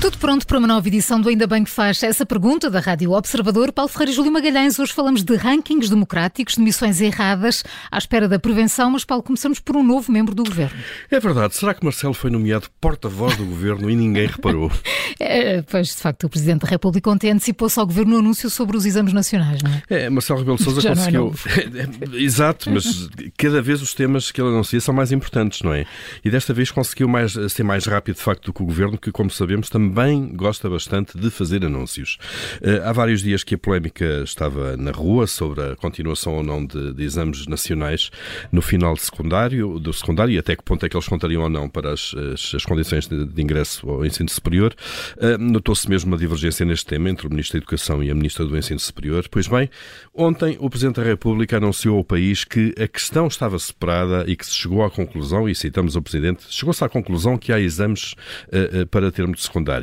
Tudo pronto para uma nova edição do Ainda Bem que Faz essa pergunta da Rádio Observador. Paulo Ferreira e Júlio Magalhães. Hoje falamos de rankings democráticos, de missões erradas, à espera da prevenção. Mas, Paulo, começamos por um novo membro do governo. É verdade. Será que Marcelo foi nomeado porta-voz do governo e ninguém reparou? É, pois, de facto, o Presidente da República ontem antecipou-se ao governo o anúncio sobre os exames nacionais, não é? É, Marcelo Rebelo Sousa é conseguiu. novo. Exato, mas cada vez os temas que ele anuncia são mais importantes, não é? E desta vez conseguiu mais, ser mais rápido, de facto, do que o governo, que, como sabemos, também gosta bastante de fazer anúncios. Eh, há vários dias que a polémica estava na rua sobre a continuação ou não de, de exames nacionais no final secundário, do secundário e até que ponto é que eles contariam ou não para as, as, as condições de, de ingresso ao ensino superior. Eh, Notou-se mesmo uma divergência neste tema entre o Ministro da Educação e a Ministra do Ensino Superior. Pois bem, ontem o Presidente da República anunciou ao país que a questão estava separada e que se chegou à conclusão, e citamos o Presidente, chegou-se à conclusão que há exames eh, para termo de secundário.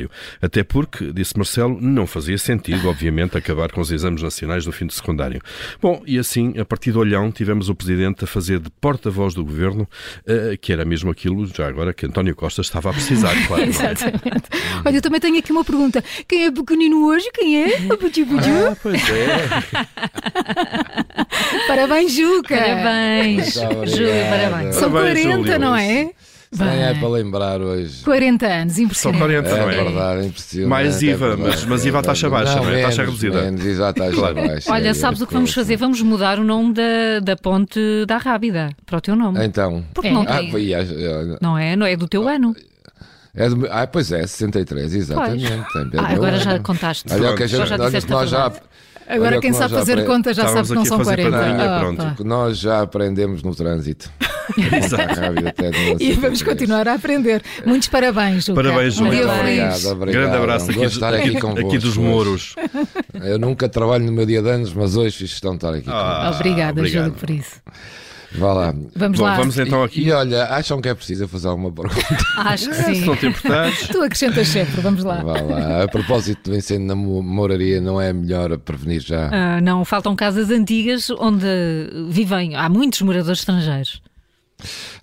Até porque, disse Marcelo, não fazia sentido, obviamente, acabar com os exames nacionais no fim de secundário. Bom, e assim, a partir de Olhão, tivemos o Presidente a fazer de porta-voz do Governo, eh, que era mesmo aquilo, já agora, que António Costa estava a precisar, claro. não é? Exatamente. Olha, eu também tenho aqui uma pergunta. Quem é pequenino hoje? Quem é? O Puti Puti? Ah, pois é. Parabéns, Juca! Parabéns. Júlio, parabéns. São Parabéns, 40, Júlio. não é? Nem é Bem, para lembrar hoje. 40 anos, São impressionante. 40, É não é? verdade, impressionante. Mais é IVA, verdade. mas- mas IVA a taxa baixa, não é? menos, Taxa reduzida. Menos, exato, taxa baixa. Olha, É, sabes é o que vamos coisa. fazer? Vamos mudar o nome da, da ponte da Rábida para o teu nome. Então. Porque É. não Ah, tem. é, Não é? Não é do teu ano. é do, ah, pois é, 63, exatamente. É Ah, agora já contaste. Olha, o que a Só gente, já olha a nós já. Agora, olha quem que nós sabe fazer apre- conta já Estávamos sabe que não são fazer 40. padrinha, Ah, pronto. pá. que nós já aprendemos no trânsito. Exato. De E vamos 63. continuar a aprender. Muitos parabéns, Juca. Parabéns, Juca. Um dia feliz. obrigado, obrigado. Grande abraço aqui, estar aqui, convosco aqui dos. Mouros. Eu nunca trabalho no meu dia de anos, mas hoje fiz questão de estar aqui. Ah, Obrigada, obrigado. Júlio, por isso. Vá lá. Vamos Bom, lá. vamos então E, aqui. e olha, acham que é preciso eu fazer alguma pergunta? Acho que Se sim. não te importares. Tu acrescentas sempre, vamos lá. Vá lá. A propósito do incêndio na mo- moraria, não é melhor prevenir já? Ah, não, faltam casas antigas onde vivem. Há muitos moradores estrangeiros.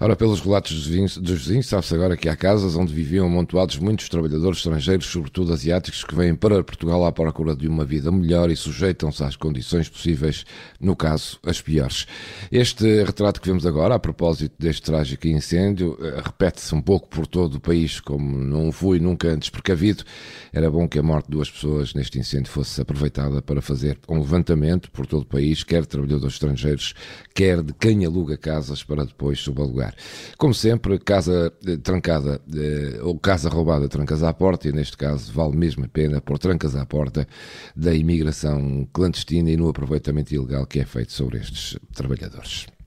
Ora, pelos relatos dos vizinhos, vizinhos sabe-se agora que há casas onde viviam amontoados muitos trabalhadores estrangeiros, sobretudo asiáticos, que vêm para Portugal à procura de uma vida melhor e sujeitam-se às condições possíveis, no caso, as piores. Este retrato que vemos agora, a propósito deste trágico incêndio, eh, repete-se um pouco por todo o país, como não fui nunca antes precavido. Era bom que a morte de duas pessoas neste incêndio fosse aproveitada para fazer um levantamento por todo o país, quer de trabalhadores estrangeiros, quer de quem aluga casas para depois subalugar. Como sempre, casa eh, trancada eh, ou casa roubada trancas à porta, e neste caso vale mesmo a pena pôr trancas à porta da imigração clandestina e no aproveitamento ilegal que é feito sobre estes trabalhadores.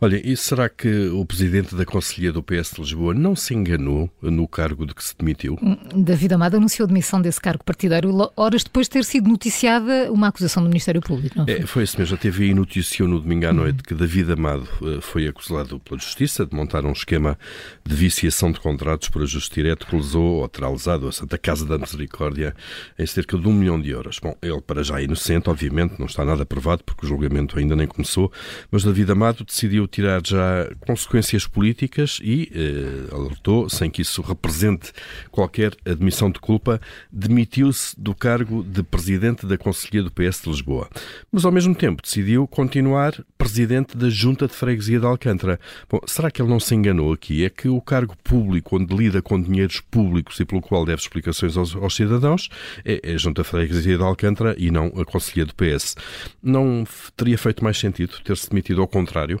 Olha, e será que o presidente da Conselhia do PS de Lisboa não se enganou no cargo de que se demitiu? David Amado anunciou a demissão desse cargo partidário horas depois de ter sido noticiada uma acusação do Ministério Público, não foi? É, foi isso mesmo. A TVI noticiou no domingo à noite que David Amado eh, foi acusado pela Justiça de montar um esquema de viciação de contratos por ajuste direto que lesou ou terá lesado a Santa Casa da Misericórdia em cerca de um milhão de euros. Bom, ele para já é inocente, obviamente, não está nada provado porque o julgamento ainda nem começou, mas David Amado decidiu tirar já consequências políticas e eh, alertou, sem que isso represente qualquer admissão de culpa, demitiu-se do cargo de presidente da Conselhia do PS de Lisboa. Mas ao mesmo tempo decidiu continuar presidente da Junta de Freguesia de Alcântara. Bom, será que ele não se enganou aqui? É que o cargo público, onde lida com dinheiros públicos e pelo qual deve explicações aos, aos cidadãos, é a Junta de Freguesia de Alcântara e não a Conselhia do PS. Não teria feito mais sentido ter-se demitido ao contrário?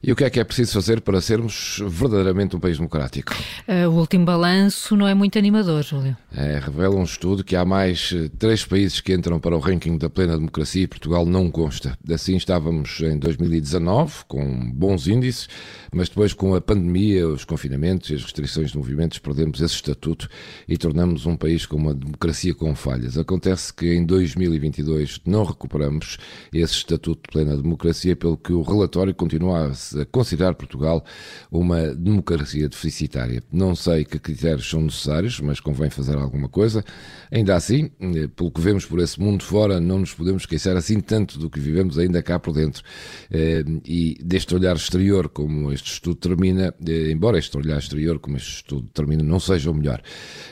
E o que é que é preciso fazer para sermos verdadeiramente um país democrático? Ah, o último balanço não é muito animador, Júlio. É, revela um estudo que há mais eh, três países que entram para o ranking da plena democracia e Portugal não consta. Assim estávamos em 2019, com bons índices, mas depois com a pandemia, os confinamentos e as restrições de movimentos, perdemos esse estatuto e tornamos um país com uma democracia com falhas. Acontece que em 2022 não recuperamos esse estatuto de plena democracia, pelo que o relatório continua a a considerar Portugal uma democracia deficitária. Não sei que critérios são necessários, mas convém fazer alguma coisa. Ainda assim, eh, pelo que vemos por esse mundo fora, não nos podemos esquecer assim tanto do que vivemos ainda cá por dentro. Eh, e deste olhar exterior, como este estudo termina, eh, embora este olhar exterior, como este estudo termina, não seja o melhor,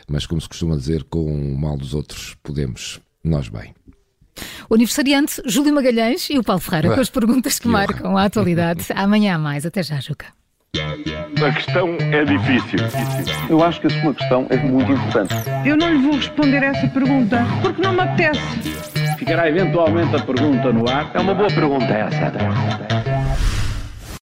mas como se costuma dizer, com o mal dos outros podemos nós bem. O aniversariante Júlio Magalhães e o Paulo Ferreira com as perguntas que, marcam a atualidade. Amanhã há mais. Até já, Juca. A questão é difícil. Eu acho que a sua questão é muito importante. Eu não lhe vou responder essa pergunta porque não me apetece. Ficará eventualmente a pergunta no ar. É uma boa pergunta essa.